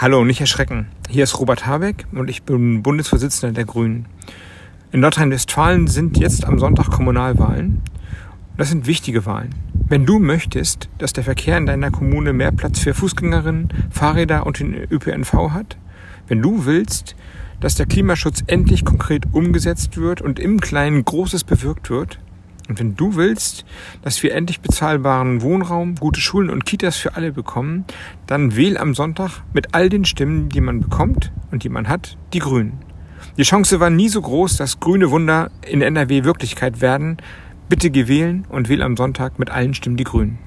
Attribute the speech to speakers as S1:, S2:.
S1: Hallo, nicht erschrecken. Hier ist Robert Habeck und ich bin Bundesvorsitzender der Grünen. In Nordrhein-Westfalen sind jetzt am Sonntag Kommunalwahlen. Das sind wichtige Wahlen. Wenn du möchtest, dass der Verkehr in deiner Kommune mehr Platz für Fußgängerinnen, Fahrräder und den ÖPNV hat, wenn du willst, dass der Klimaschutz endlich konkret umgesetzt wird und im Kleinen Großes bewirkt wird, und wenn du willst, dass wir endlich bezahlbaren Wohnraum, gute Schulen und Kitas für alle bekommen, dann wähl am Sonntag mit all den Stimmen, die man bekommt und die man hat, die Grünen. Die Chance war nie so groß, dass grüne Wunder in NRW Wirklichkeit werden. Bitte geh wählen und wähl am Sonntag mit allen Stimmen die Grünen.